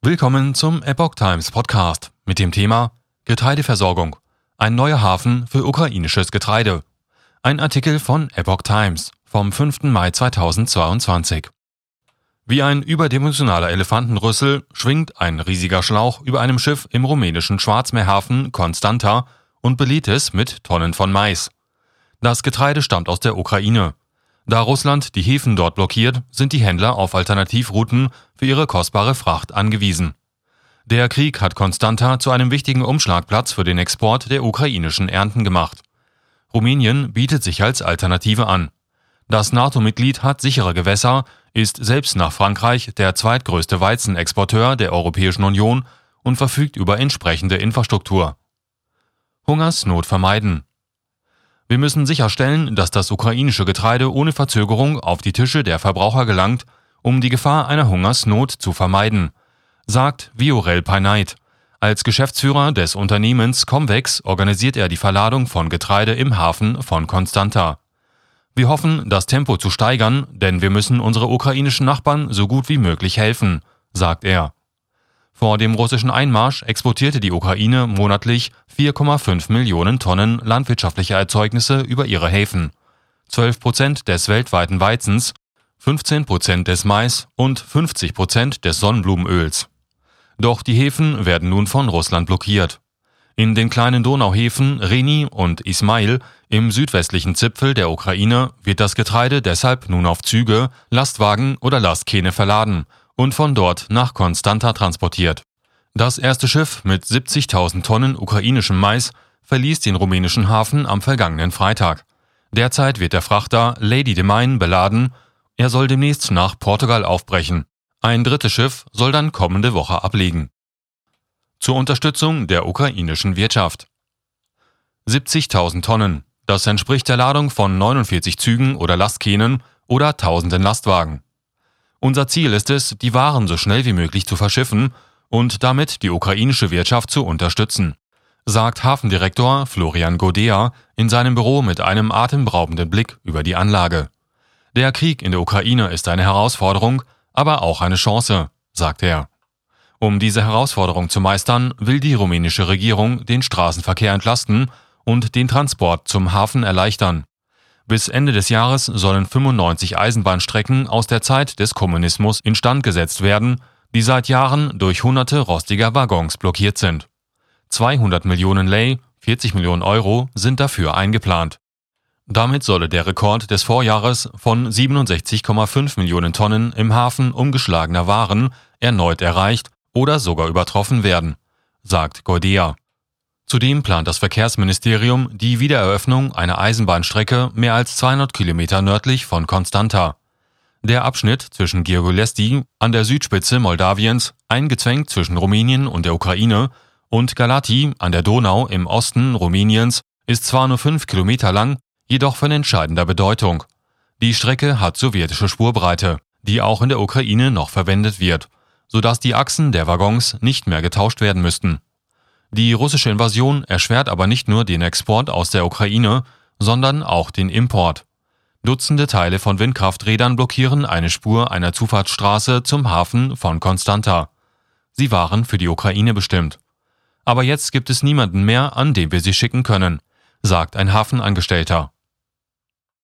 Willkommen zum Epoch Times Podcast mit dem Thema Getreideversorgung. Ein neuer Hafen für ukrainisches Getreide. Ein Artikel von Epoch Times vom 5. Mai 2022. Wie ein überdimensionaler Elefantenrüssel schwingt ein riesiger Schlauch über einem Schiff im rumänischen Schwarzmeerhafen Constanta und belädt es mit Tonnen von Mais. Das Getreide stammt aus der Ukraine. Da Russland die Häfen dort blockiert, sind die Händler auf Alternativrouten für ihre kostbare Fracht angewiesen. Der Krieg hat Constanta zu einem wichtigen Umschlagplatz für den Export der ukrainischen Ernten gemacht. Rumänien bietet sich als Alternative an. Das NATO-Mitglied hat sichere Gewässer, ist selbst nach Frankreich der zweitgrößte Weizenexporteur der Europäischen Union und verfügt über entsprechende Infrastruktur. Hungersnot vermeiden. Wir müssen sicherstellen, dass das ukrainische Getreide ohne Verzögerung auf die Tische der Verbraucher gelangt, um die Gefahr einer Hungersnot zu vermeiden, sagt Viorel Peinait. Als Geschäftsführer des Unternehmens Comvex organisiert er die Verladung von Getreide im Hafen von Constanta. Wir hoffen, das Tempo zu steigern, denn wir müssen unsere ukrainischen Nachbarn so gut wie möglich helfen, sagt er. Vor dem russischen Einmarsch exportierte die Ukraine monatlich 4,5 Millionen Tonnen landwirtschaftlicher Erzeugnisse über ihre Häfen, 12 Prozent des weltweiten Weizens, 15 Prozent des Mais und 50 Prozent des Sonnenblumenöls. Doch die Häfen werden nun von Russland blockiert. In den kleinen Donauhäfen Reni und Ismail im südwestlichen Zipfel der Ukraine wird das Getreide deshalb nun auf Züge, Lastwagen oder Lastkähne verladen und von dort nach Konstanta transportiert. Das erste Schiff mit 70.000 Tonnen ukrainischem Mais verließ den rumänischen Hafen am vergangenen Freitag. Derzeit wird der Frachter Lady de Mine beladen. Er soll demnächst nach Portugal aufbrechen. Ein drittes Schiff soll dann kommende Woche ablegen. Zur Unterstützung der ukrainischen Wirtschaft. 70.000 Tonnen. Das entspricht der Ladung von 49 Zügen oder Lastkähnen oder tausenden Lastwagen. Unser Ziel ist es, die Waren so schnell wie möglich zu verschiffen und damit die ukrainische Wirtschaft zu unterstützen, sagt Hafendirektor Florian Godea in seinem Büro mit einem atemberaubenden Blick über die Anlage. Der Krieg in der Ukraine ist eine Herausforderung, aber auch eine Chance, sagt er. Um diese Herausforderung zu meistern, will die rumänische Regierung den Straßenverkehr entlasten und den Transport zum Hafen erleichtern. Bis Ende des Jahres sollen 95 Eisenbahnstrecken aus der Zeit des Kommunismus instand gesetzt werden, die seit Jahren durch hunderte rostiger Waggons blockiert sind. 200 Millionen Lei, 40 Millionen Euro, sind dafür eingeplant. Damit solle der Rekord des Vorjahres von 67,5 Millionen Tonnen im Hafen umgeschlagener Waren erneut erreicht oder sogar übertroffen werden, sagt Gordea. Zudem plant das Verkehrsministerium die Wiedereröffnung einer Eisenbahnstrecke mehr als 200 Kilometer nördlich von Konstanta. Der Abschnitt zwischen Giurgulesti an der Südspitze Moldawiens, eingezwängt zwischen Rumänien und der Ukraine, und Galati an der Donau im Osten Rumäniens ist zwar nur fünf Kilometer lang, jedoch von entscheidender Bedeutung. Die Strecke hat sowjetische Spurbreite, die auch in der Ukraine noch verwendet wird, sodass die Achsen der Waggons nicht mehr getauscht werden müssten. Die russische Invasion erschwert aber nicht nur den Export aus der Ukraine, sondern auch den Import. Dutzende Teile von Windkrafträdern blockieren eine Spur einer Zufahrtsstraße zum Hafen von Konstanta. Sie waren für die Ukraine bestimmt. Aber jetzt gibt es niemanden mehr, an den wir sie schicken können, sagt ein Hafenangestellter.